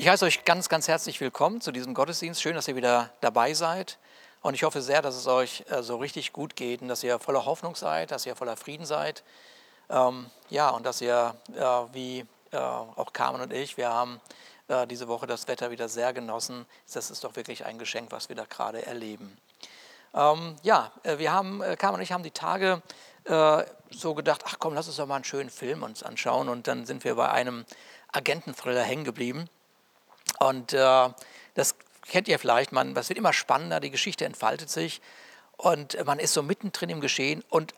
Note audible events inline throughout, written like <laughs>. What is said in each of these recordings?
Ich heiße euch ganz, ganz herzlich willkommen zu diesem Gottesdienst. Schön, dass ihr wieder dabei seid. Und ich hoffe sehr, dass es euch äh, so richtig gut geht und dass ihr voller Hoffnung seid, dass ihr voller Frieden seid. Ähm, ja, und dass ihr, äh, wie äh, auch Carmen und ich, wir haben äh, diese Woche das Wetter wieder sehr genossen. Das ist doch wirklich ein Geschenk, was wir da gerade erleben. Ähm, ja, äh, wir haben, äh, Carmen und ich haben die Tage so gedacht, ach komm, lass uns doch mal einen schönen Film uns anschauen. Und dann sind wir bei einem Agententhriller hängen geblieben. Und äh, das kennt ihr vielleicht, man, das wird immer spannender, die Geschichte entfaltet sich und man ist so mittendrin im Geschehen und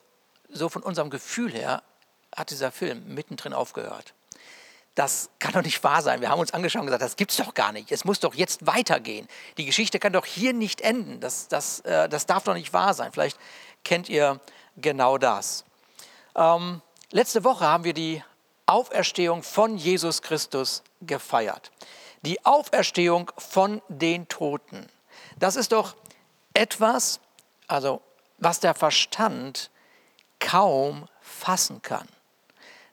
so von unserem Gefühl her hat dieser Film mittendrin aufgehört. Das kann doch nicht wahr sein. Wir haben uns angeschaut und gesagt, das gibt es doch gar nicht. Es muss doch jetzt weitergehen. Die Geschichte kann doch hier nicht enden. Das, das, äh, das darf doch nicht wahr sein. Vielleicht kennt ihr genau das. Ähm, letzte Woche haben wir die Auferstehung von Jesus Christus gefeiert die Auferstehung von den Toten. Das ist doch etwas, also was der Verstand kaum fassen kann,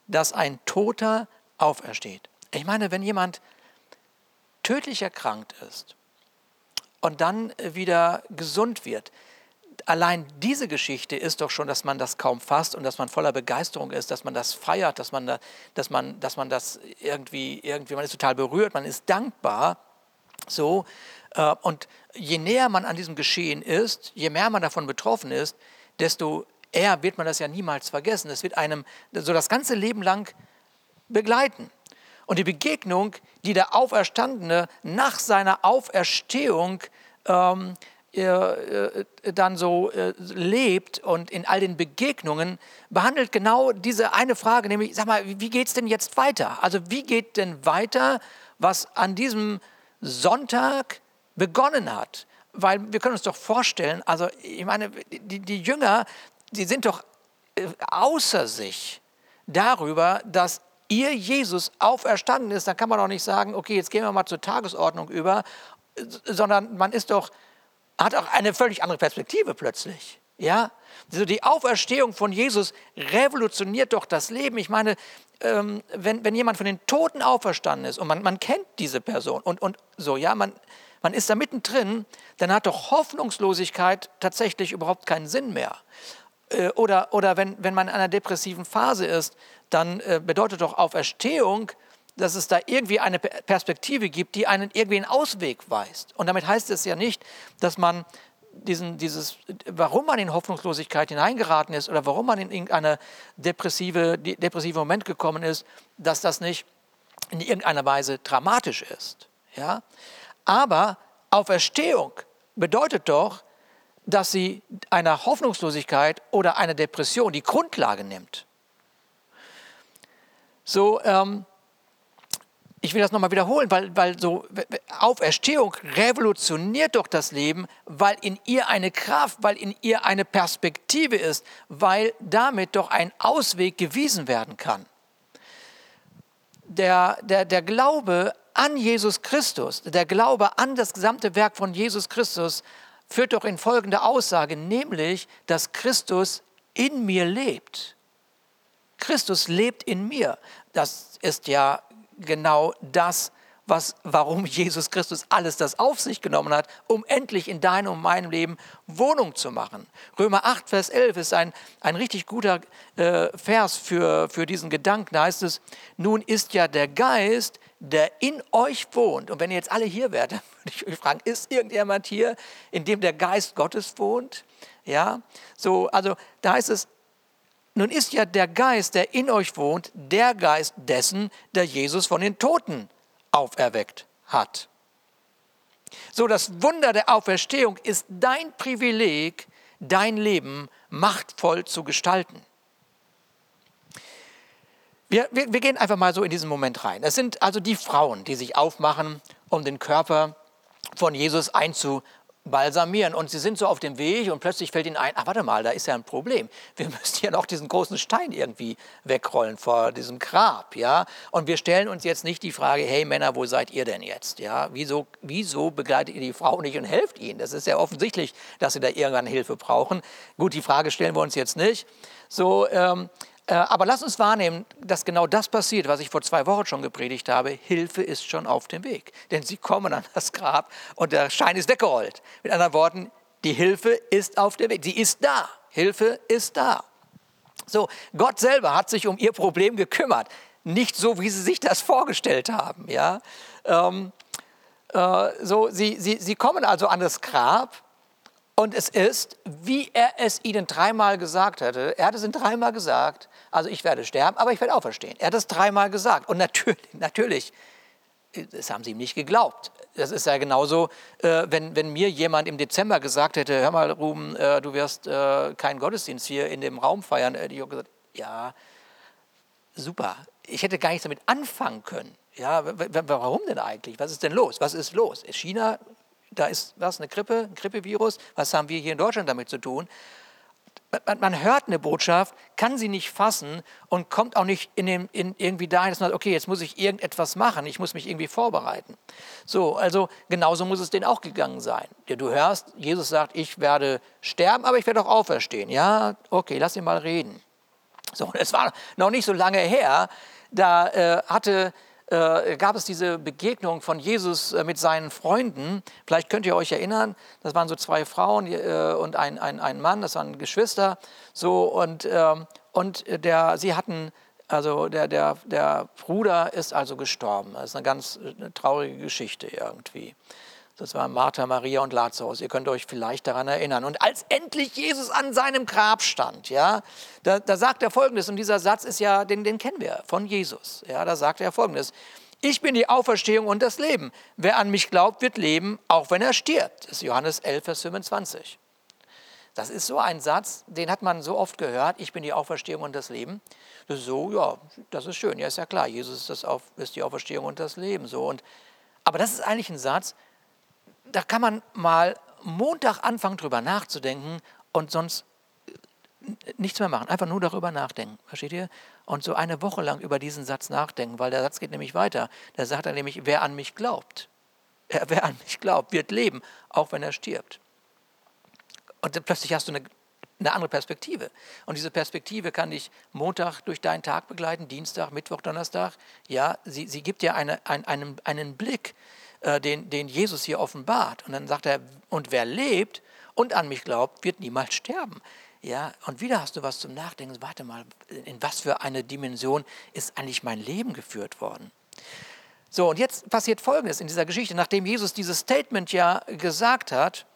dass ein Toter aufersteht. Ich meine, wenn jemand tödlich erkrankt ist und dann wieder gesund wird, allein diese Geschichte ist doch schon, dass man das kaum fasst und dass man voller Begeisterung ist, dass man das feiert, dass man, da, dass man, dass man das irgendwie, irgendwie, man ist total berührt, man ist dankbar. So, äh, und je näher man an diesem Geschehen ist, je mehr man davon betroffen ist, desto eher wird man das ja niemals vergessen. Es wird einem so das ganze Leben lang begleiten. Und die Begegnung, die der Auferstandene nach seiner Auferstehung ähm, äh, dann so äh, lebt und in all den Begegnungen behandelt genau diese eine Frage, nämlich, sag mal, wie geht es denn jetzt weiter? Also wie geht denn weiter, was an diesem Sonntag begonnen hat? Weil wir können uns doch vorstellen, also ich meine, die, die Jünger, die sind doch äh, außer sich darüber, dass ihr Jesus auferstanden ist. Dann kann man doch nicht sagen, okay, jetzt gehen wir mal zur Tagesordnung über, sondern man ist doch hat auch eine völlig andere Perspektive plötzlich. Ja, also die Auferstehung von Jesus revolutioniert doch das Leben. Ich meine, ähm, wenn, wenn jemand von den Toten auferstanden ist und man, man kennt diese Person und, und so, ja, man, man ist da mittendrin, dann hat doch Hoffnungslosigkeit tatsächlich überhaupt keinen Sinn mehr. Äh, oder oder wenn, wenn man in einer depressiven Phase ist, dann äh, bedeutet doch Auferstehung, dass es da irgendwie eine Perspektive gibt, die einen irgendwie einen Ausweg weist. Und damit heißt es ja nicht, dass man diesen, dieses, warum man in Hoffnungslosigkeit hineingeraten ist oder warum man in irgendeine depressive, depressive Moment gekommen ist, dass das nicht in irgendeiner Weise dramatisch ist. Ja? Aber Auferstehung bedeutet doch, dass sie einer Hoffnungslosigkeit oder einer Depression die Grundlage nimmt. So, ähm, ich will das nochmal wiederholen, weil, weil so Auferstehung revolutioniert doch das Leben, weil in ihr eine Kraft, weil in ihr eine Perspektive ist, weil damit doch ein Ausweg gewiesen werden kann. Der, der, der Glaube an Jesus Christus, der Glaube an das gesamte Werk von Jesus Christus führt doch in folgende Aussage, nämlich, dass Christus in mir lebt. Christus lebt in mir. Das ist ja genau das, was, warum Jesus Christus alles das auf sich genommen hat, um endlich in deinem und meinem Leben Wohnung zu machen. Römer 8, Vers 11 ist ein, ein richtig guter äh, Vers für, für diesen Gedanken. Da heißt es, nun ist ja der Geist, der in euch wohnt. Und wenn ihr jetzt alle hier wärt, <laughs> dann würde ich euch fragen, ist irgendjemand hier, in dem der Geist Gottes wohnt? Ja, so, also da heißt es, nun ist ja der Geist, der in euch wohnt, der Geist dessen, der Jesus von den Toten auferweckt hat. So, das Wunder der Auferstehung ist dein Privileg, dein Leben machtvoll zu gestalten. Wir, wir, wir, gehen einfach mal so in diesen Moment rein. Es sind also die Frauen, die sich aufmachen, um den Körper von Jesus einzu, balsamieren. Und sie sind so auf dem Weg und plötzlich fällt ihnen ein, ach warte mal, da ist ja ein Problem. Wir <laughs> müssen ja noch diesen großen Stein irgendwie wegrollen vor diesem Grab. Ja? Und wir stellen uns jetzt nicht die Frage, hey Männer, wo seid ihr denn jetzt? Ja? Wieso, wieso begleitet ihr die Frau nicht und helft ihnen? Das ist ja offensichtlich, dass sie da irgendwann Hilfe brauchen. Gut, die Frage stellen wir uns jetzt nicht. So, ähm, Äh, aber lass uns wahrnehmen, dass genau das passiert, was ich vor zwei Wochen schon gepredigt habe. Hilfe ist schon auf dem Weg. Denn sie kommen an das Grab und der Schein ist weggerollt. Mit anderen Worten, die Hilfe ist auf dem Weg. Sie ist da. Hilfe ist da. So, Gott selber hat sich um ihr Problem gekümmert. Nicht so, wie sie sich das vorgestellt haben. Ja? Ähm, äh, so, sie, sie, sie kommen also an das Grab und es ist, wie er es ihnen dreimal gesagt hatte. Er hat es ihnen dreimal gesagt. Also ich werde sterben, aber ich werde auferstehen. Er hat es dreimal gesagt. Und natürlich, <laughs> natürlich, das haben sie ihm nicht geglaubt. Das ist ja genauso, äh, wenn, wenn mir jemand im Dezember gesagt hätte, hör mal Ruben, äh, du wirst äh, keinen Gottesdienst hier in dem Raum feiern. Hätte ich auch gesagt, ja, super. Ich hätte gar nichts damit anfangen können. Ja, warum denn eigentlich? Was ist denn los? Was ist los? China, da ist was, eine Grippe, ein Grippevirus. Was haben wir hier in Deutschland damit zu tun? Man, man, hört eine Botschaft, kann sie nicht fassen und kommt auch nicht in dem, in irgendwie dahin, dass man sagt, okay, jetzt muss ich irgendetwas machen, ich muss mich irgendwie vorbereiten. So, also genauso muss es denen auch gegangen sein. Du hörst, Jesus sagt, ich werde sterben, aber ich werde auch auferstehen. Ja, okay, lass ihn mal reden. So, es war noch nicht so lange her, da äh, hatte äh, gab es diese Begegnung von Jesus äh, mit seinen Freunden. Vielleicht könnt ihr euch erinnern, das waren so zwei Frauen äh, und ein, ein, ein Mann, das waren Geschwister. So, und, ähm, und der, sie hatten, also der, der, der Bruder ist also gestorben. Das ist eine ganz eine traurige Geschichte irgendwie. Das waren Martha, Maria und Lazarus. Ihr könnt euch vielleicht daran erinnern. Und als endlich Jesus an seinem Grab stand, ja, da, da sagt er Folgendes. Und dieser Satz ist ja, den, den kennen wir von Jesus. Ja, da sagt er Folgendes. Ich bin die Auferstehung und das Leben. Wer an mich glaubt, wird leben, auch wenn er stirbt. Das ist Johannes 11, Vers 25. Das ist so ein Satz, den hat man so oft gehört. Ich bin die Auferstehung und das Leben. Das ist so, ja, das ist schön. Ja, ist ja klar. Jesus ist, das auf, ist die Auferstehung und das Leben. So. Und, aber das ist eigentlich ein Satz, da kann man mal Montag anfangen, drüber nachzudenken und sonst nichts mehr machen. Einfach nur darüber nachdenken. Versteht ihr? Und so eine Woche lang über diesen Satz nachdenken, weil der Satz geht nämlich weiter. Da sagt er nämlich, wer an mich glaubt, <laughs> wer an mich glaubt, wird leben, auch wenn er stirbt. Und dann plötzlich hast du eine, eine andere Perspektive. Und diese Perspektive kann dich Montag durch deinen Tag begleiten, Dienstag, Mittwoch, Donnerstag. Ja, sie, sie gibt dir eine, ein, einen, einen Blick äh, den, den Jesus hier offenbart. Und dann sagt er, und wer lebt und an mich glaubt, wird niemals sterben. Ja, und wieder hast du was zum Nachdenken. Warte mal, in was für eine Dimension ist eigentlich mein Leben geführt worden? So, und jetzt passiert Folgendes in dieser Geschichte. Nachdem Jesus dieses Statement ja gesagt hat,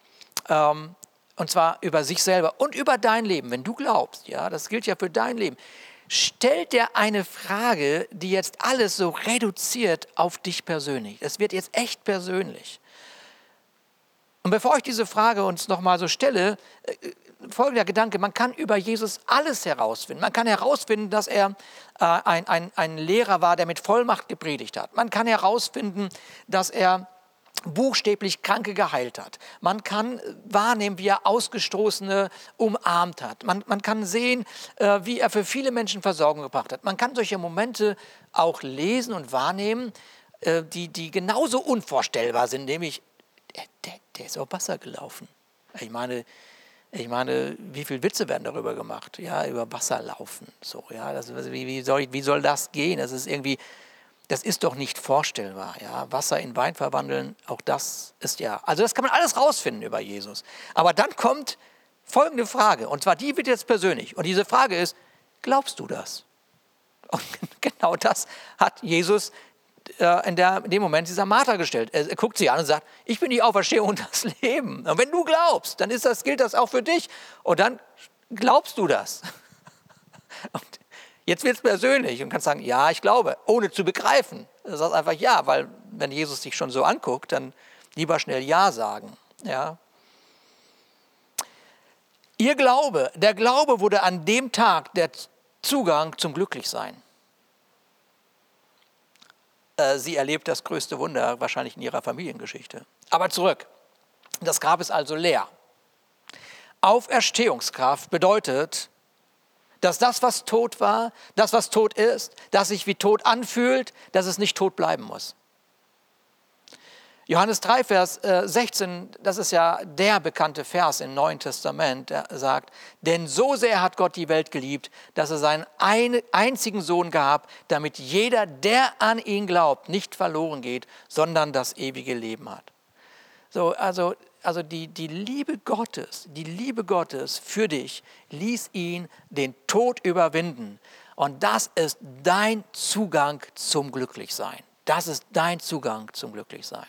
ähm, und zwar über sich selber und über dein Leben, wenn du glaubst, ja, das gilt ja für dein Leben stellt er eine Frage, die jetzt alles so reduziert auf dich persönlich. Es wird jetzt echt persönlich. Und bevor ich diese Frage uns nochmal so stelle, äh, folgender Gedanke, man kann über Jesus alles herausfinden. Man kann herausfinden, dass er äh, ein, ein, ein Lehrer war, der mit Vollmacht gepredigt hat. Man kann herausfinden, dass er buchstäblich Kranke geheilt hat. Man kann wahrnehmen, wie er Ausgestoßene umarmt hat. Man, man kann sehen, äh, wie er für viele Menschen Versorgung gebracht hat. Man kann solche Momente auch lesen und wahrnehmen, äh, die, die genauso unvorstellbar sind, nämlich der, der, der ist auf Wasser gelaufen. Ich meine, ich meine, wie viele Witze werden darüber gemacht? Ja, über Wasser laufen. So, ja, das, wie, wie, soll, wie soll das gehen? Das ist irgendwie das ist doch nicht vorstellbar. Ja? Wasser in Wein verwandeln, auch das ist ja. Also das kann man alles rausfinden über Jesus. Aber dann kommt folgende Frage, und zwar die wird jetzt persönlich. Und diese Frage ist, glaubst du das? Und <laughs> genau das hat Jesus äh, in, der, in, dem Moment dieser Martha gestellt. Er, guckt sie an und sagt, ich bin die Auferstehung und das Leben. Und wenn du glaubst, dann das, gilt das auch für dich. Und dann glaubst du das. <laughs> Und Jetzt wird es persönlich und kannst sagen, ja, ich glaube, ohne zu begreifen. Du sagst einfach ja, weil wenn Jesus dich schon so anguckt, dann lieber schnell ja sagen. Ja. Ihr Glaube, der Glaube wurde an dem Tag der Zugang zum Glücklichsein. Äh, sie erlebt das größte Wunder wahrscheinlich in ihrer Familiengeschichte. Aber zurück. Das Grab ist also leer. Auferstehungskraft bedeutet, dass das, was tot war, das, was tot ist, das sich wie tot anfühlt, dass es nicht tot bleiben muss. Johannes 3, Vers 16, äh, das ist ja der bekannte Vers im Neuen Testament, der sagt, denn so sehr hat Gott die Welt geliebt, dass er seinen einzigen Sohn gab, damit jeder, der an ihn glaubt, nicht verloren geht, sondern das ewige Leben hat. So, also, also die, die Liebe Gottes, die Liebe Gottes für dich ließ ihn den Tod überwinden. Und das ist dein Zugang zum Glücklichsein. Das ist dein Zugang zum Glücklichsein.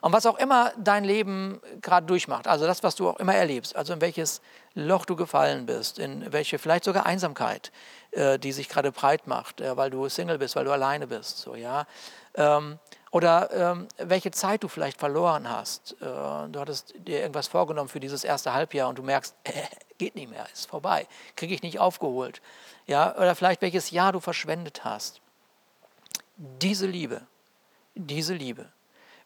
Und was auch immer dein Leben gerade durchmacht, also das, was du auch immer erlebst, also in welches Loch du gefallen bist, in welche vielleicht sogar Einsamkeit, äh, die sich gerade breit macht, äh, weil du Single bist, weil du alleine bist, so ja. Ähm, oder ähm, welche Zeit du vielleicht verloren hast. Äh, du hattest dir irgendwas vorgenommen für dieses erste Halbjahr und du merkst, <laughs> äh, geht nicht mehr, ist vorbei, kriege ich nicht aufgeholt. Ja, oder vielleicht welches Jahr du verschwendet hast. Diese Liebe, diese Liebe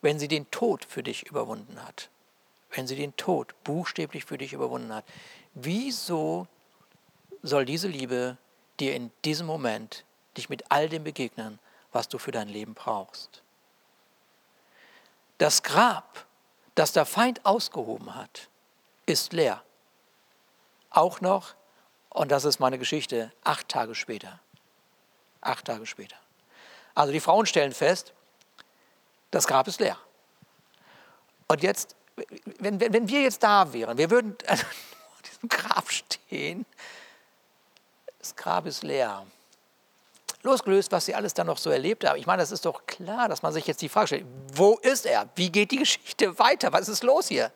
wenn sie den Tod für dich überwunden hat, wenn sie den Tod buchstäblich für dich überwunden hat, wieso soll diese Liebe dir in diesem Moment dich mit all dem begegnen, was du für dein Leben brauchst? Das Grab, das der Feind ausgehoben hat, ist leer. Auch noch, und das ist meine Geschichte, acht Tage später. Acht Tage später. Also die Frauen stellen fest, das Grab ist leer. Und jetzt, wenn, wenn, wenn wir jetzt da wären, wir würden <laughs> vor diesem Grab stehen, das Grab ist leer. Losgelöst, was sie alles dann noch so erlebt haben. Ich meine, das ist doch klar, dass man sich jetzt die Frage stellt, wo ist er? Wie geht die Geschichte weiter? Was ist los hier?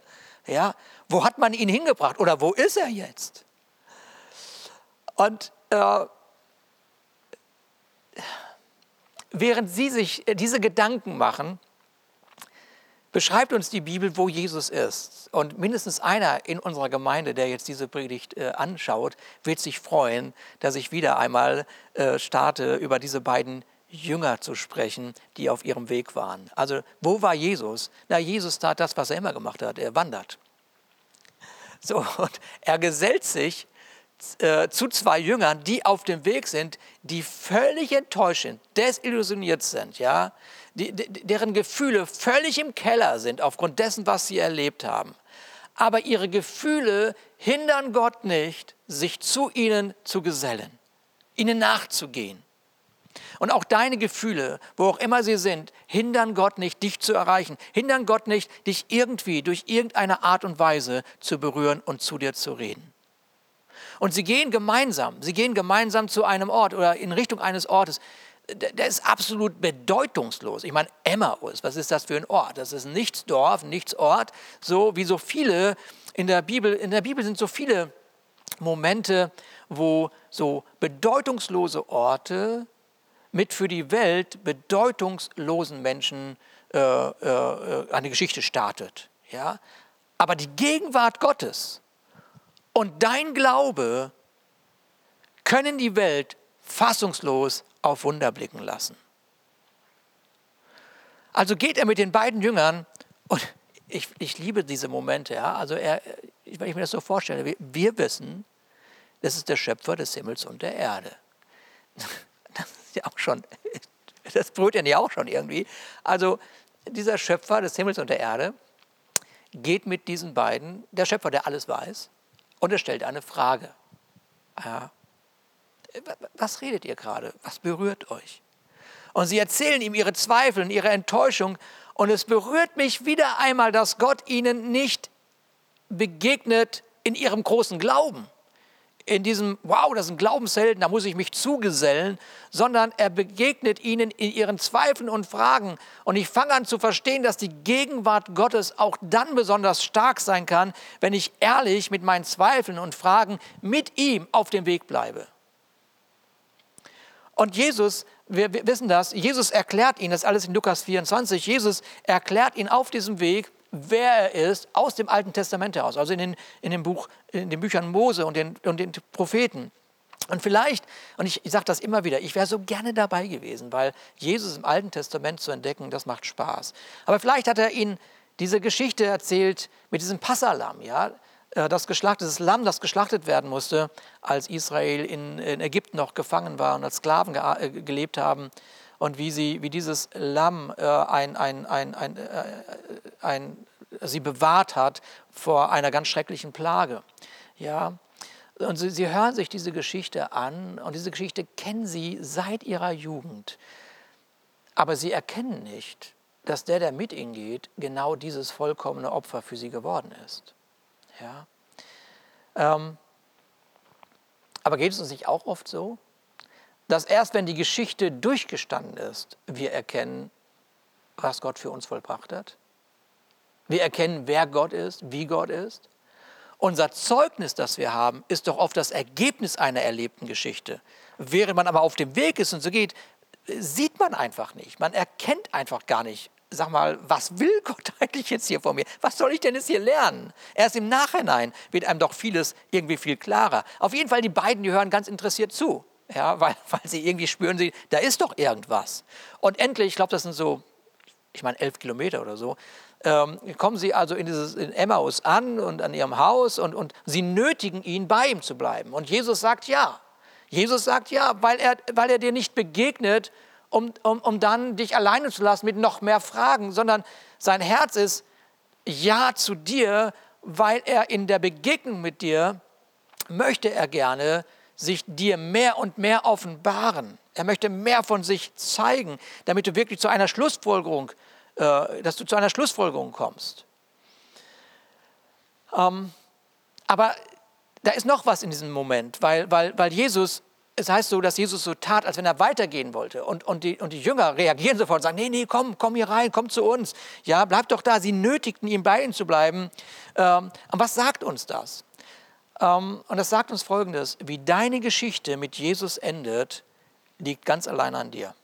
Ja, wo hat man ihn hingebracht oder wo ist er jetzt? Und äh, während sie sich äh, diese Gedanken machen, beschreibt uns die Bibel, wo Jesus ist. Und mindestens einer in unserer Gemeinde, der jetzt diese Predigt äh, anschaut, wird sich freuen, dass ich wieder einmal äh, starte, über diese beiden Jünger zu sprechen, die auf ihrem Weg waren. Also, wo war Jesus? Na, Jesus tat das, was er immer gemacht hat. Er wandert. So, <laughs> und er gesellt sich äh, zu zwei Jüngern, die auf dem Weg sind, die völlig enttäuscht sind, desillusioniert sind, ja, die, deren Gefühle völlig im Keller sind aufgrund dessen, was sie erlebt haben. Aber ihre Gefühle hindern Gott nicht, sich zu ihnen zu gesellen, ihnen nachzugehen. Und auch deine Gefühle, wo auch immer sie sind, hindern Gott nicht, dich zu erreichen, hindern Gott nicht, dich irgendwie durch irgendeine Art und Weise zu berühren und zu dir zu reden. Und sie gehen gemeinsam, sie gehen gemeinsam zu einem Ort oder in Richtung eines Ortes. Der ist absolut bedeutungslos. Ich meine, Emmaus, was ist das für ein Ort? Das ist nichts Dorf, nichts Ort. So wie so viele in der Bibel, in der Bibel sind so viele Momente, wo so bedeutungslose Orte mit für die Welt bedeutungslosen Menschen äh, äh, eine Geschichte startet. Ja? Aber die Gegenwart Gottes und dein Glaube können die Welt fassungslos auf Wunder blicken lassen. Also geht er mit den beiden Jüngern und ich, ich liebe diese Momente. Ja? Also er, wenn ich mir das so vorstelle, wir, wir wissen, das ist der Schöpfer des Himmels und der Erde. <laughs> Das ist ja auch schon, das ihn ja auch schon irgendwie. Also dieser Schöpfer des Himmels und der Erde geht mit diesen beiden, der Schöpfer, der alles weiß, und er stellt eine Frage. Ja. Was redet ihr gerade? Was berührt euch? Und sie erzählen ihm ihre Zweifel und ihre Enttäuschung. Und es berührt mich wieder einmal, dass Gott ihnen nicht begegnet in ihrem großen Glauben in diesem, wow, das sind Glaubenshelden, da muss ich mich zugesellen, sondern er begegnet ihnen in ihren Zweifeln und Fragen. Und ich fange an zu verstehen, dass die Gegenwart Gottes auch dann besonders stark sein kann, wenn ich ehrlich mit meinen Zweifeln und Fragen mit ihm auf dem Weg bleibe. Und Jesus, wir, wissen das, Jesus erklärt ihnen, das alles in Lukas 24, Jesus erklärt ihnen auf diesem Weg, wer er ist, aus dem Alten Testament heraus, also in den, in dem Buch, in den Büchern Mose und den, und den Propheten. Und vielleicht, und ich, ich sage das immer wieder, ich wäre so gerne dabei gewesen, weil Jesus im Alten Testament zu entdecken, das macht Spaß. Aber vielleicht hat er ihnen diese Geschichte erzählt mit diesem Passalam, ja, äh, das geschlachtetes Lamm, das geschlachtet werden musste, als Israel in, in Ägypten noch gefangen war und als Sklaven ge äh, gelebt haben. Und wie, sie, wie dieses Lamm äh, ein, ein, ein, ein, äh, ein, sie bewahrt hat vor einer ganz schrecklichen Plage. Ja, und sie, sie hören sich diese Geschichte an und diese Geschichte kennen sie seit ihrer Jugend. Aber sie erkennen nicht, dass der, der mit ihnen geht, genau dieses vollkommene Opfer für sie geworden ist. Ja? Ähm, aber geht es uns nicht auch oft so, dass erst wenn die Geschichte durchgestanden ist, wir erkennen, was Gott für uns vollbracht hat? Wir erkennen, wer Gott ist, wie Gott ist. Unser Zeugnis, das wir haben, ist doch oft das Ergebnis einer erlebten Geschichte. Während man aber auf dem Weg ist und so geht, sieht man einfach nicht. Man erkennt einfach gar nicht, sag mal, was will Gott <laughs> eigentlich jetzt hier von mir? Was soll ich denn jetzt hier lernen? Erst im Nachhinein wird einem doch vieles irgendwie viel klarer. Auf jeden Fall, die beiden, die hören ganz interessiert zu. Ja, weil, <laughs> weil sie irgendwie spüren, sie, da ist doch irgendwas. Und endlich, ich glaube, das sind so, ich meine, elf Kilometer oder so, ähm, kommen sie also in, dieses, in Emmaus an und an ihrem Haus und, und sie nötigen ihn, bei ihm zu bleiben. Und Jesus sagt ja. Jesus sagt ja, weil er, weil er dir nicht begegnet, um, um, um dann dich alleine zu lassen mit noch mehr Fragen, sondern sein Herz ist ja zu dir, weil er in der Begegnung mit dir möchte er gerne sich dir mehr und mehr offenbaren. Er möchte mehr von sich zeigen, damit du wirklich zu einer Schlussfolgerung, äh, dass du zu einer Schlussfolgerung kommst. Ähm, aber da ist noch was in diesem Moment, weil, weil, weil Jesus es heißt so, dass Jesus so tat, als wenn er weitergehen wollte. Und, und, die, und die Jünger reagieren sofort und sagen, nee, nee, komm, komm hier rein, komm zu uns. Ja, bleib doch da. Sie nötigten ihn, bei ihnen zu bleiben. Ähm, und was sagt uns das? Ähm, und das sagt uns Folgendes, wie deine Geschichte mit Jesus endet, liegt ganz allein an dir.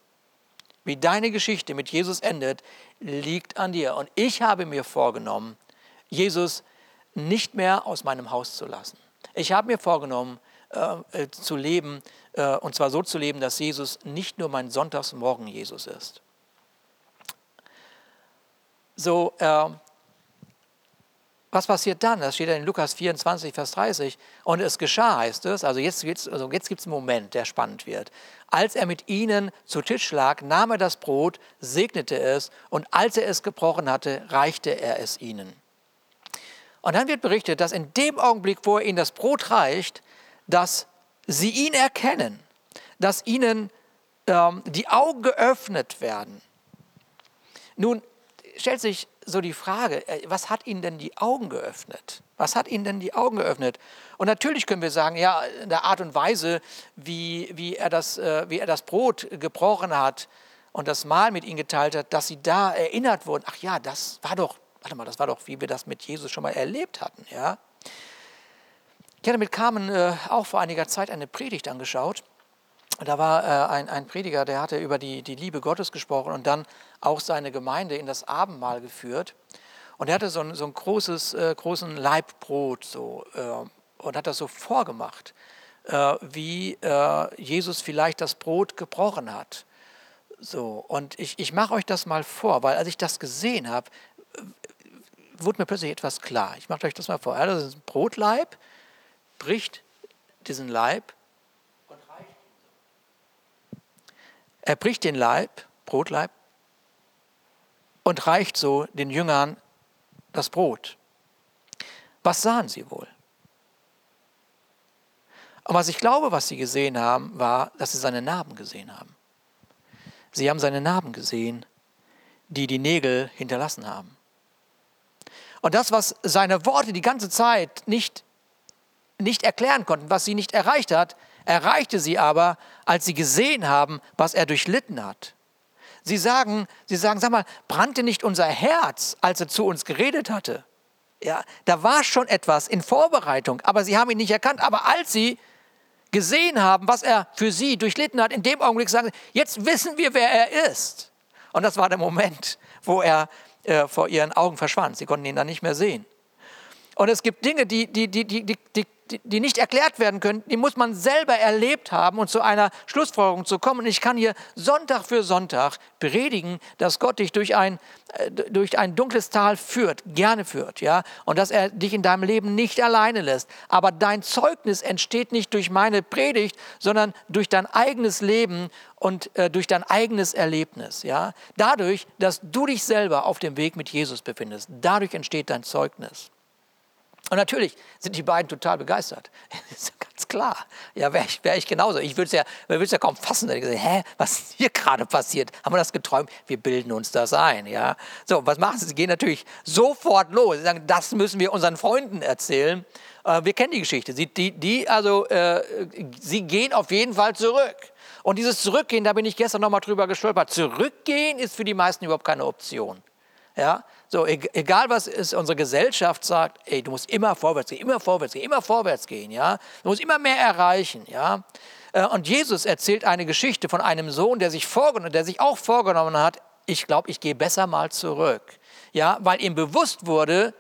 Wie deine Geschichte mit Jesus endet, liegt an dir. Und ich habe mir vorgenommen, Jesus nicht mehr aus meinem Haus zu lassen. Ich habe mir vorgenommen, äh, äh, zu leben, äh, und zwar so zu leben, dass Jesus nicht nur mein Sonntagsmorgen Jesus ist. So, äh, was passiert dann? Das steht in Lukas 24, Vers 30. Und es geschah, heißt es, also jetzt, jetzt, also jetzt gibt es einen Moment, der spannend wird. Als er mit ihnen zu Tisch lag, nahm er das Brot, segnete es und als er es gebrochen hatte, reichte er es ihnen. Und dann wird berichtet, dass in dem Augenblick, wo er ihnen das Brot reicht, dass sie ihn erkennen, dass ihnen ähm, die Augen geöffnet werden. Nun stellt sich so die Frage, äh, was hat ihnen denn die Augen geöffnet? Was hat ihnen denn die Augen geöffnet? Und natürlich können wir sagen, ja, in der Art und Weise, wie, wie, er, das, äh, wie er das Brot gebrochen hat und das Mahl mit ihnen geteilt hat, dass sie da erinnert wurden, ach ja, das war doch, warte mal, das war doch, wie wir das mit Jesus schon mal erlebt hatten, ja. Ich hatte mit Carmen äh, auch vor einiger Zeit eine Predigt angeschaut. Da war äh, ein, ein Prediger, der hatte über die, die Liebe Gottes gesprochen und dann auch seine Gemeinde in das Abendmahl geführt. Und er hatte so ein, so ein großes, äh, großen Leibbrot so, äh, und hat das so vorgemacht, äh, wie äh, Jesus vielleicht das Brot gebrochen hat. So, und ich, ich mache euch das mal vor, weil als ich das gesehen habe, wurde mir plötzlich etwas klar. Ich mache euch das mal vor. Ja, das ist ein Brotleib, bricht diesen Leib und reicht ihn. Er bricht den Leib, Brotleib, und reicht so den Jüngern das Brot. Was sahen sie wohl? Und was ich glaube, was sie gesehen haben, war, dass sie seine Narben gesehen haben. Sie haben seine Narben gesehen, die die Nägel hinterlassen haben. Und das, was seine Worte die ganze Zeit nicht nicht erklären konnten, was sie nicht erreicht hat, erreichte sie aber, als sie gesehen haben, was er durchlitten hat. Sie sagen, sie sagen, sag mal, brannte nicht unser Herz, als er zu uns geredet hatte? Ja, da war schon etwas in Vorbereitung, aber sie haben ihn nicht erkannt. Aber als sie gesehen haben, was er für sie durchlitten hat, in dem Augenblick sagen sie, jetzt wissen wir, wer er ist. Und das war der Moment, wo er äh, vor ihren Augen verschwand. Sie konnten ihn dann nicht mehr sehen. Und es gibt Dinge, die, die, die, die, die, die, nicht erklärt werden können, die muss man selber erlebt haben und zu einer Schlussfolgerung zu kommen. Und ich kann hier Sonntag für Sonntag predigen, dass Gott dich durch ein, äh, durch ein dunkles Tal führt, gerne führt, ja, und dass er dich in deinem Leben nicht alleine lässt. Aber dein Zeugnis entsteht nicht durch meine Predigt, sondern durch dein eigenes Leben und äh, durch dein eigenes Erlebnis, ja. Dadurch, dass du dich selber auf dem Weg mit Jesus befindest, dadurch entsteht dein Zeugnis. Und natürlich sind die beiden total begeistert. <laughs> Das ist ganz klar. Ja, wäre ich, wär ich genauso. Ich würde es ja, ja kaum fassen. Ich gesagt, hä, was ist hier gerade passiert? Haben wir das geträumt? Wir bilden uns das ein. Ja? So, was machen sie? Sie gehen natürlich sofort los. Sie sagen, das müssen wir unseren Freunden erzählen. Äh, wir kennen die Geschichte. Sie, die, die, also, äh, sie gehen auf jeden Fall zurück. Und dieses Zurückgehen, da bin ich gestern nochmal drüber gestolpert. Zurückgehen ist für die meisten überhaupt keine Option. Ja? So, egal was ist, unsere Gesellschaft sagt, ey, du musst immer vorwärts gehen, immer vorwärts gehen, immer vorwärts gehen, ja. Du musst immer mehr erreichen, ja. Äh, und Jesus erzählt eine Geschichte von einem Sohn, der sich vorgenommen, der sich auch vorgenommen hat, ich glaube, ich gehe besser mal zurück, ja, weil ihm bewusst wurde,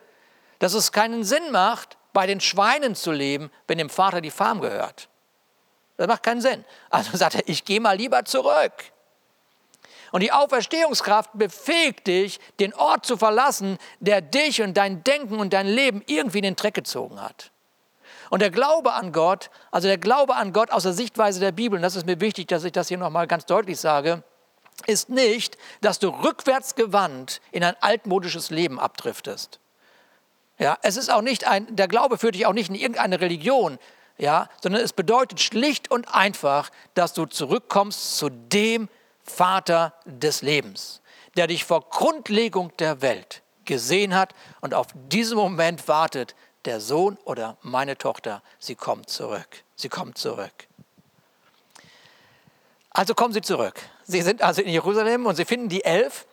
dass es keinen Sinn macht, bei den Schweinen zu leben, wenn dem Vater die Farm gehört. Das macht keinen Sinn. Also <laughs> sagt er, ich gehe mal lieber zurück. Und die Auferstehungskraft befähigt dich, den Ort zu verlassen, der dich und dein Denken und dein Leben irgendwie in den Dreck gezogen hat. Und der Glaube an Gott, also der Glaube an Gott aus der Sichtweise der Bibel, und das ist mir wichtig, dass ich das hier nochmal ganz deutlich sage, ist nicht, dass du rückwärts gewandt in ein altmodisches Leben abdriftest. Ja, es ist auch nicht ein, der Glaube führt dich auch nicht in irgendeine Religion, ja, sondern es bedeutet schlicht und einfach, dass du zurückkommst zu dem, Vater des Lebens, der dich vor Grundlegung der Welt gesehen hat und auf diesen Moment wartet, der Sohn oder meine Tochter, sie kommt zurück. Sie kommt zurück. Also kommen sie zurück. Sie sind also in Jerusalem und sie finden die elf.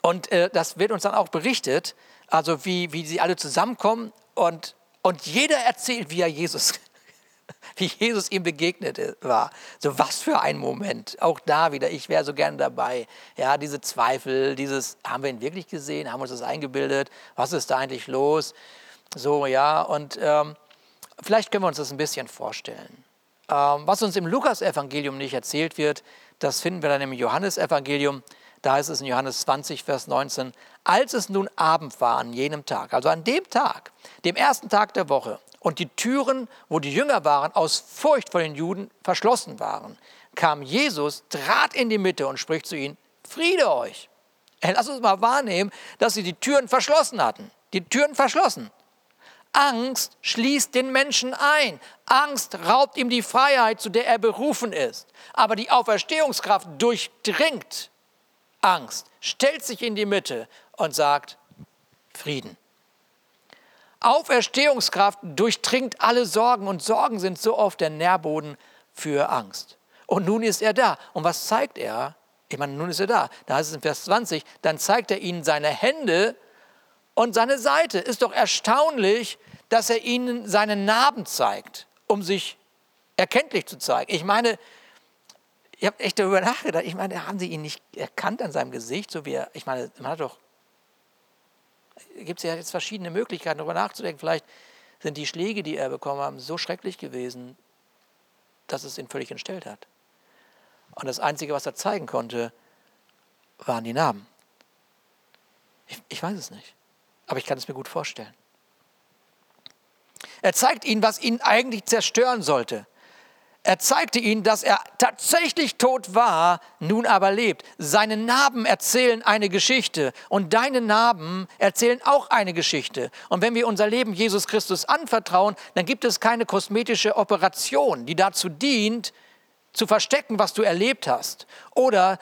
Und äh, das wird uns dann auch berichtet, also wie, wie sie alle zusammenkommen. Und, und jeder erzählt, wie er Jesus <laughs> wie Jesus ihm begegnet war. So was für ein Moment. Auch da wieder, ich wäre so gern dabei. Ja, diese Zweifel, dieses, haben wir ihn wirklich gesehen? Haben wir uns das eingebildet? Was ist da eigentlich los? So, ja, und ähm, vielleicht können wir uns das ein bisschen vorstellen. Ähm, was uns im Lukas-Evangelium nicht erzählt wird, das finden wir dann im Johannesevangelium. Da ist es in Johannes 20, Vers 19. Als es nun Abend war an jenem Tag, also an dem Tag, dem ersten Tag der Woche, und die Türen, wo die Jünger waren, aus Furcht vor den Juden verschlossen waren, kam Jesus, trat in die Mitte und spricht zu ihnen, Friede euch. Lass uns mal wahrnehmen, dass sie die Türen verschlossen hatten. Die Türen verschlossen. Angst schließt den Menschen ein. Angst raubt ihm die Freiheit, zu der er berufen ist. Aber die Auferstehungskraft durchdringt Angst, stellt sich in die Mitte und sagt Frieden. Auferstehungskraft durchdringt alle Sorgen und Sorgen sind so oft der Nährboden für Angst. Und nun ist er da. Und was zeigt er? Ich meine, nun ist er da. Da heißt es in Vers 20, dann zeigt er ihnen seine Hände und seine Seite. Ist doch erstaunlich, dass er ihnen seine Narben zeigt, um sich erkenntlich zu zeigen. Ich meine, ich habe echt darüber nachgedacht. Ich meine, haben sie ihn nicht erkannt an seinem Gesicht, so wie er, ich meine, man hat doch gibt es ja jetzt verschiedene Möglichkeiten, darüber nachzudenken. Vielleicht sind die Schläge, die er bekommen hat, so schrecklich gewesen, dass es ihn völlig entstellt hat. Und das Einzige, was er zeigen konnte, waren die Narben. Ich, ich weiß es nicht, aber ich kann es mir gut vorstellen. Er zeigt ihnen, was ihn eigentlich zerstören sollte. Er zeigte ihnen, dass er tatsächlich tot war, nun aber lebt. Seine Narben erzählen eine Geschichte und deine Narben erzählen auch eine Geschichte. Und wenn wir unser Leben Jesus Christus anvertrauen, dann gibt es keine kosmetische Operation, die dazu dient, zu verstecken, was du erlebt hast oder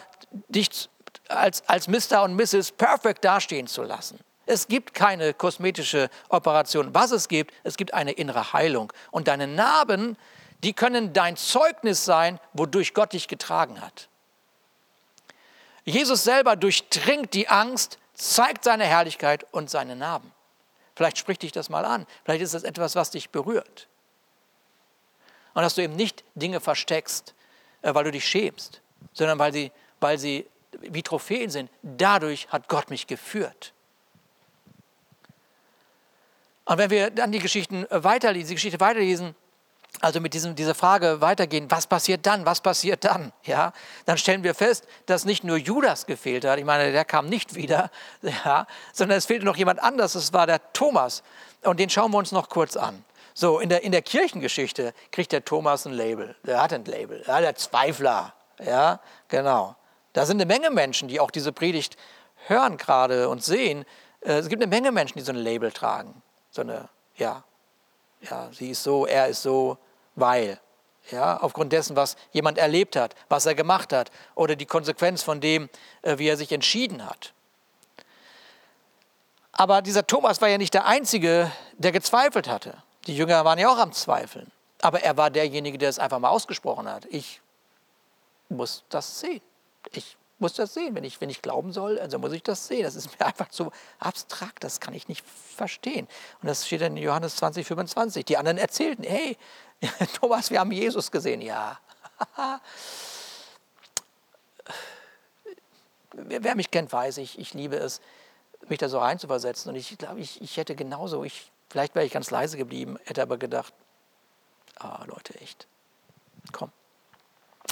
dich als, als Mr. und Mrs. Perfect dastehen zu lassen. Es gibt keine kosmetische Operation. Was es gibt, es gibt eine innere Heilung. Und deine Narben die können dein Zeugnis sein, wodurch Gott dich getragen hat. Jesus selber durchdringt die Angst, zeigt seine Herrlichkeit und seine Narben. Vielleicht spricht dich das mal an. Vielleicht ist das etwas, was dich berührt. Und dass du eben nicht Dinge versteckst, äh, weil du dich schämst, sondern weil sie, weil sie wie Trophäen sind. Dadurch hat Gott mich geführt. Und wenn wir dann die Geschichten weiterlesen, die Geschichte weiterlesen, also mit diesem, dieser Frage weitergehen, was passiert dann, was passiert dann, ja, dann stellen wir fest, dass nicht nur Judas gefehlt hat, ich meine, der kam nicht wieder, <laughs> ja, sondern es fehlte noch jemand anders, das war der Thomas. Und den schauen wir uns noch kurz an. So, in der, in der Kirchengeschichte kriegt der Thomas ein Label, der hat ein Label, ja, der Zweifler, ja, genau. Da sind eine Menge Menschen, die auch diese Predigt hören gerade und sehen. Äh, es gibt eine Menge Menschen, die so ein Label tragen, so eine, ja, ja, sie ist so, er ist so, weil. Ja, aufgrund dessen, was jemand erlebt hat, was er gemacht hat oder die Konsequenz von dem, äh, wie er sich entschieden hat. Aber dieser Thomas war ja nicht der Einzige, der gezweifelt hatte. Die Jünger waren ja auch am Zweifeln. Aber er war derjenige, der es einfach mal ausgesprochen hat. Ich muss das sehen. Ich muss das sehen. Wenn ich, wenn ich glauben soll, also muss ich das sehen. Das ist mir <laughs> einfach zu abstrakt, das kann ich nicht verstehen. Und das steht dann in Johannes 20, 25. Die anderen erzählten, hey, <laughs> Thomas, wir haben Jesus gesehen. Ja. <laughs> Wer mich kennt, weiß ich, ich liebe es, mich da so reinzuversetzen. Und ich glaube, ich, ich hätte genauso, ich, vielleicht wäre ich ganz leise geblieben, hätte aber gedacht, ah, Leute, echt, komm.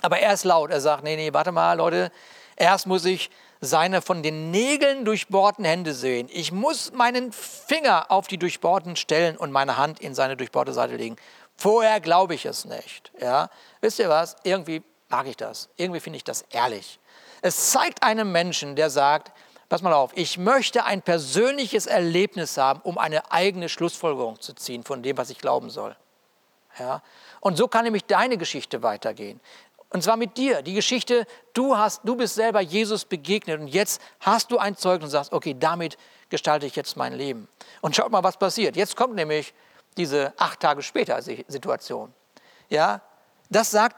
Aber er ist laut, er sagt, nee, nee, warte mal, Leute, Erst muss ich seine von den Nägeln durchbohrten Hände sehen. Ich muss meinen Finger auf die durchbohrten Stellen und meine Hand in seine durchbohrte Seite legen. Vorher glaube ich es nicht. Ja? Wisst ihr was? Irgendwie mag ich das. Irgendwie finde ich das ehrlich. Es zeigt einem Menschen, der sagt, pass mal auf, ich möchte ein persönliches Erlebnis haben, um eine eigene Schlussfolgerung zu ziehen von dem, was ich glauben soll. Ja? Und so kann nämlich deine Geschichte weitergehen. Und zwar mit dir. Die Geschichte, du, hast, du bist selber Jesus begegnet und jetzt hast du ein Zeugnis und sagst, okay, damit gestalte ich jetzt mein Leben. Und schaut mal, was passiert. Jetzt kommt nämlich diese acht Tage später Situation. Ja, das sagt,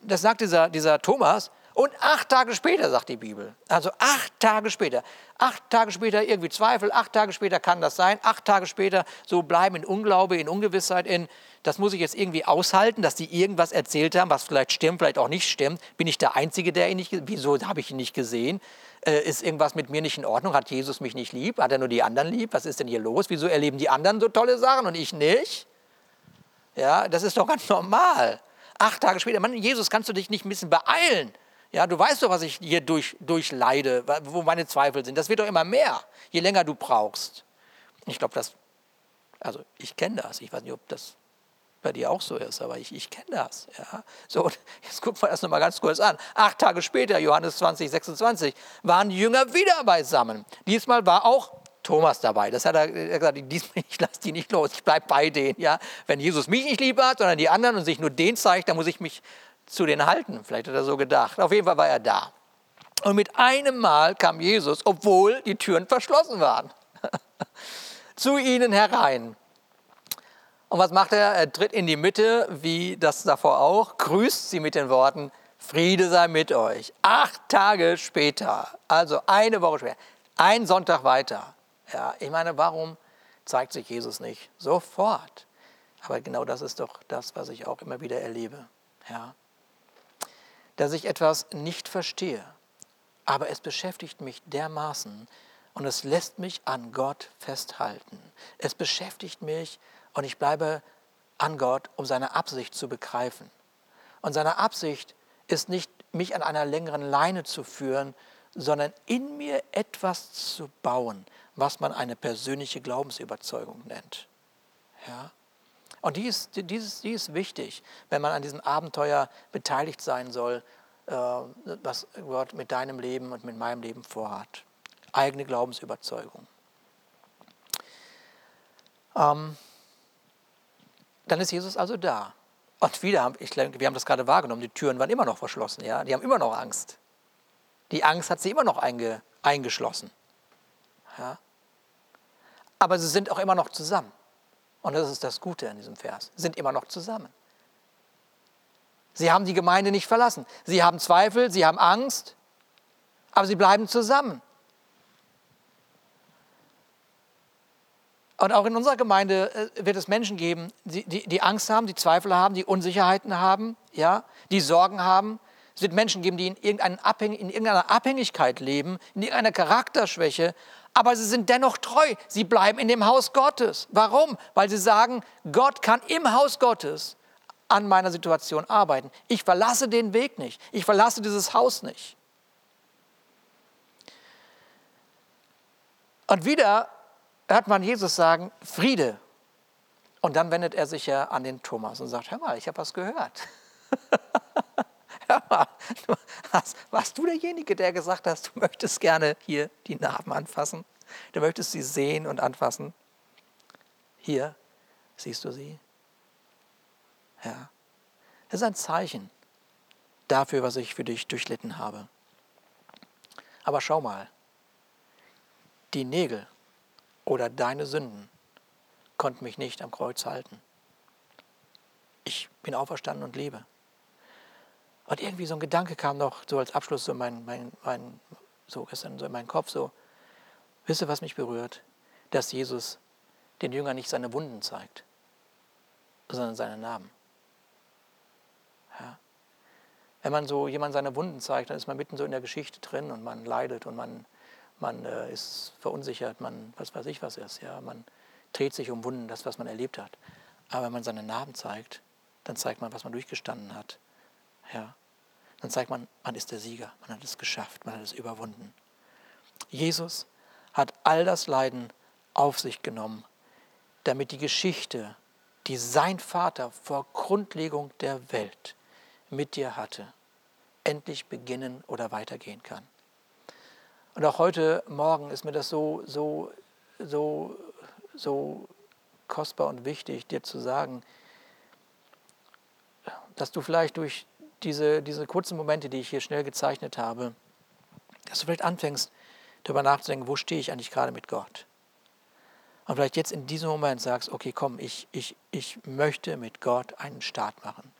das sagt dieser, dieser Thomas. Und acht Tage später, sagt die Bibel. Also acht Tage später. Acht Tage später irgendwie Zweifel, acht Tage später kann das sein. Acht Tage später so bleiben in Unglaube, in Ungewissheit, in das muss ich jetzt irgendwie aushalten, dass die irgendwas erzählt haben, was vielleicht stimmt, vielleicht auch nicht stimmt. Bin ich der Einzige, der ihn nicht, wieso habe ich ihn nicht gesehen? Äh, ist irgendwas mit mir nicht in Ordnung? Hat Jesus mich nicht lieb? Hat er nur die anderen lieb? Was ist denn hier los? Wieso erleben die anderen so tolle Sachen und ich nicht? Ja, das ist doch ganz normal. Acht Tage später, Mann, Jesus, kannst du dich nicht ein bisschen beeilen? Ja, du weißt doch, was ich hier durch, durchleide, wo meine Zweifel sind. Das wird doch immer mehr, je länger du brauchst. Ich glaube, das, also ich kenne das. Ich weiß nicht, ob das bei dir auch so ist, aber ich, ich kenne das. Ja. So, jetzt gucken wir das nochmal ganz kurz an. Acht Tage später, Johannes 20, 26, waren die Jünger wieder beisammen. Diesmal war auch Thomas dabei. Das hat er, er gesagt, <laughs> ich lasse die nicht los, ich bleibe bei denen. Ja. Wenn Jesus mich nicht lieb hat, sondern die anderen und sich nur den zeigt, dann muss ich mich zu denen halten. Vielleicht hat er so gedacht. Auf jeden Fall war er da. Und mit einem Mal kam Jesus, obwohl die Türen verschlossen waren, <laughs> zu ihnen herein. Und was macht er? Er tritt in die Mitte, wie das davor auch, grüßt sie mit den Worten, Friede sei mit euch. Acht Tage später, also eine Woche später, ein Sonntag weiter. Ja, ich meine, warum zeigt sich Jesus nicht sofort? Aber genau das ist doch das, was ich auch immer wieder erlebe. Ja. Dass ich etwas nicht verstehe, aber es beschäftigt mich dermaßen und es lässt mich an Gott festhalten. Es beschäftigt mich und ich bleibe an Gott, um seine Absicht zu begreifen. Und seine Absicht ist nicht, mich an einer längeren Leine zu führen, sondern in mir etwas zu bauen, was man eine persönliche Glaubensüberzeugung nennt. Ja? Und die ist, die, ist, die ist wichtig, wenn man an diesem Abenteuer beteiligt sein soll, äh, was Gott mit deinem Leben und mit meinem Leben vorhat. Eigene Glaubensüberzeugung. Ähm, dann ist Jesus also da. Und wieder, ich denke, wir haben das gerade wahrgenommen, die Türen waren immer noch verschlossen, ja, die haben immer noch Angst. Die Angst hat sie immer noch einge, eingeschlossen. Ja. Aber sie sind auch immer noch zusammen. Und das ist das Gute in diesem Vers. Sind immer noch zusammen. Sie haben die Gemeinde nicht verlassen. Sie haben Zweifel, sie haben Angst, aber sie bleiben zusammen. Und auch in unserer Gemeinde äh, wird es Menschen geben, die, die, die, Angst haben, die Zweifel haben, die Unsicherheiten haben, ja, die Sorgen haben, Es wird Menschen geben, die in, in irgendeiner Abhängigkeit leben, in irgendeiner Charakterschwäche, aber sie sind dennoch treu. Sie bleiben in dem Haus Gottes. Warum? Weil sie sagen, Gott kann im Haus Gottes an meiner Situation arbeiten. Ich verlasse den Weg nicht. Ich verlasse dieses Haus nicht. Und wieder hört man Jesus sagen, Friede. Und dann wendet er sich ja an den Thomas und sagt, hör mal, ich habe was gehört. <laughs> mal, warst, du derjenige, der gesagt hat, du möchtest gerne hier die Narben anfassen? Du möchtest sie sehen und anfassen? Hier, siehst du sie? Ja. Das ist ein Zeichen dafür, was ich für dich durchlitten habe. Aber schau mal, die Nägel oder deine Sünden konnten mich nicht am Kreuz halten. Ich bin auferstanden und lebe. Und irgendwie so ein Gedanke kam noch so als Abschluss so in mein, mein, mein, so gestern so in meinen Kopf so, wisst ihr, was mich berührt? Dass Jesus den Jüngern nicht seine Wunden zeigt, sondern seine Narben. Ja. Wenn man so jemand seine Wunden zeigt, dann ist man mitten so in der Geschichte drin und man leidet und man, man äh, ist verunsichert, man was weiß ich was ist. Ja. Man dreht sich um Wunden, das, was man erlebt hat. Aber wenn man seine Narben zeigt, dann zeigt man, was man durchgestanden hat. Ja. Dann zeigt man, man ist der Sieger, man hat es geschafft, man hat es überwunden. Jesus hat all das Leiden auf sich genommen, damit die Geschichte, die sein Vater vor Grundlegung der Welt mit dir hatte, endlich beginnen oder weitergehen kann. Und auch heute Morgen ist mir das so, so, so, so kostbar und wichtig, dir zu sagen, dass du vielleicht durch diese, diese kurzen Momente, die ich hier schnell gezeichnet habe, dass du vielleicht anfängst, darüber nachzudenken, wo stehe ich eigentlich gerade mit Gott? Und vielleicht jetzt in diesem Moment sagst, okay, komm, ich, ich, ich möchte mit Gott einen Start machen.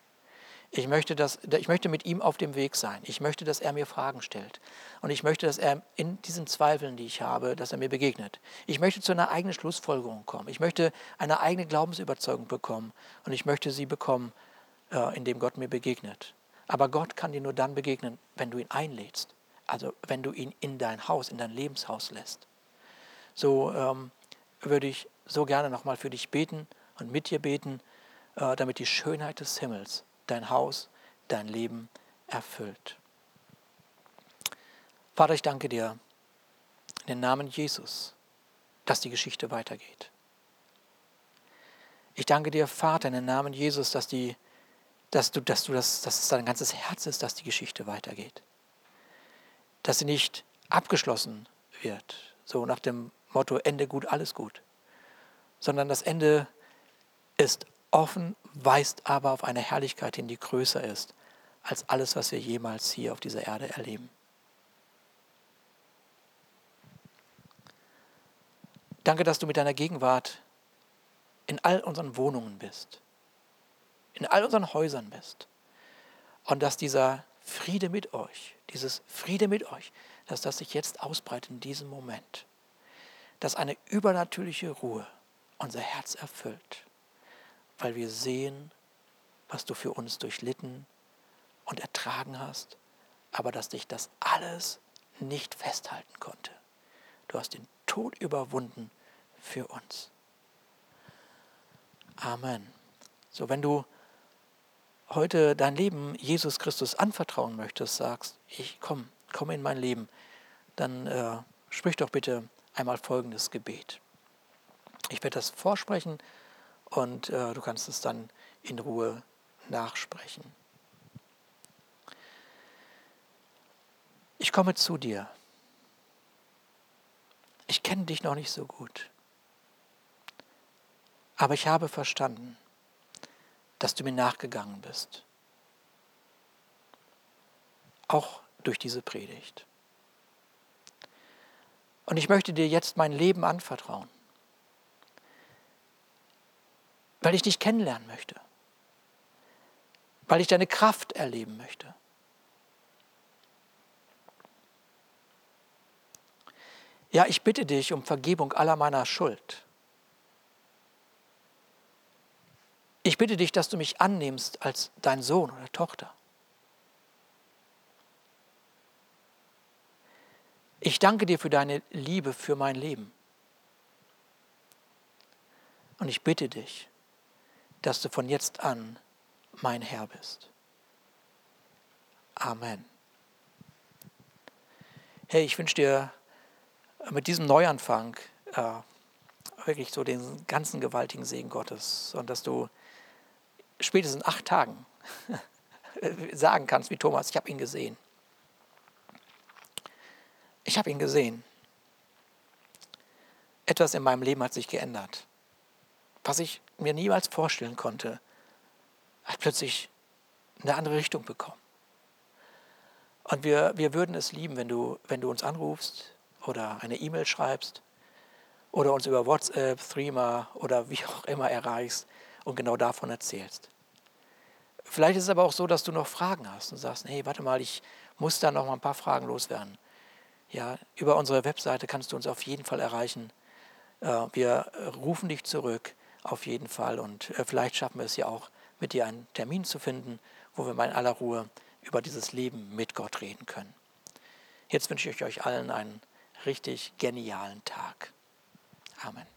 Ich möchte, dass, ich möchte mit ihm auf dem Weg sein. Ich möchte, dass er mir Fragen stellt. Und ich möchte, dass er in diesen Zweifeln, die ich habe, dass er mir begegnet. Ich möchte zu einer eigenen Schlussfolgerung kommen. Ich möchte eine eigene Glaubensüberzeugung bekommen. Und ich möchte sie bekommen, äh, indem Gott mir begegnet. Aber Gott kann dir nur dann begegnen, wenn du ihn einlädst. Also wenn du ihn in dein Haus, in dein Lebenshaus lässt. So ähm, würde ich so gerne nochmal für dich beten und mit dir beten, äh, damit die Schönheit des Himmels dein Haus, dein Leben erfüllt. Vater, ich danke dir in den Namen Jesus, dass die Geschichte weitergeht. Ich danke dir, Vater, in den Namen Jesus, dass, die, dass, du, dass, du das, dass es dein ganzes Herz ist, dass die Geschichte weitergeht. Dass sie nicht abgeschlossen wird, so nach dem Motto Ende gut, alles gut, sondern das Ende ist offen, weist aber auf eine Herrlichkeit hin, die größer ist als alles, was wir jemals hier auf dieser Erde erleben. Danke, dass du mit deiner Gegenwart in all unseren Wohnungen bist, in all unseren Häusern bist und dass dieser Friede mit euch, dieses Friede mit euch, dass das sich jetzt ausbreitet in diesem Moment, dass eine übernatürliche Ruhe unser Herz erfüllt weil wir sehen, was du für uns durchlitten und ertragen hast, aber dass dich das alles nicht festhalten konnte. Du hast den Tod überwunden für uns. Amen. So, wenn du heute dein Leben Jesus Christus anvertrauen möchtest, sagst, ich komm, komm in mein Leben, dann äh, sprich doch bitte einmal folgendes Gebet. Ich werde das vorsprechen und äh, du kannst es dann in Ruhe nachsprechen. Ich komme zu dir. Ich kenne dich noch nicht so gut. Aber ich habe verstanden, dass du mir nachgegangen bist. Auch durch diese Predigt. Und ich möchte dir jetzt mein Leben anvertrauen weil ich dich kennenlernen möchte, weil ich deine Kraft erleben möchte. Ja, ich bitte dich um Vergebung aller meiner Schuld. Ich bitte dich, dass du mich annimmst als dein Sohn oder Tochter. Ich danke dir für deine Liebe für mein Leben. Und ich bitte dich, dass du von jetzt an mein Herr bist. Amen. Hey, ich wünsche dir mit diesem Neuanfang äh, wirklich so den ganzen gewaltigen Segen Gottes und dass du spätestens acht Tagen <laughs> sagen kannst wie Thomas, ich habe ihn gesehen. Ich habe ihn gesehen. Etwas in meinem Leben hat sich geändert. Was ich mir niemals vorstellen konnte, hat plötzlich eine andere Richtung bekommen. Und wir, wir würden es lieben, wenn du, wenn du uns anrufst oder eine E-Mail schreibst oder uns über WhatsApp, Threema oder wie auch immer erreichst und genau davon erzählst. Vielleicht ist es aber auch so, dass du noch Fragen hast und sagst, hey, warte mal, ich muss da noch mal ein paar Fragen loswerden. Ja, über unsere Webseite kannst du uns auf jeden Fall erreichen. Äh, wir rufen dich zurück, auf jeden Fall. Und äh, vielleicht schaffen wir es ja auch, mit dir einen Termin zu finden, wo wir mal in aller Ruhe über dieses Leben mit Gott reden können. Jetzt wünsche ich euch allen einen richtig genialen Tag. Amen.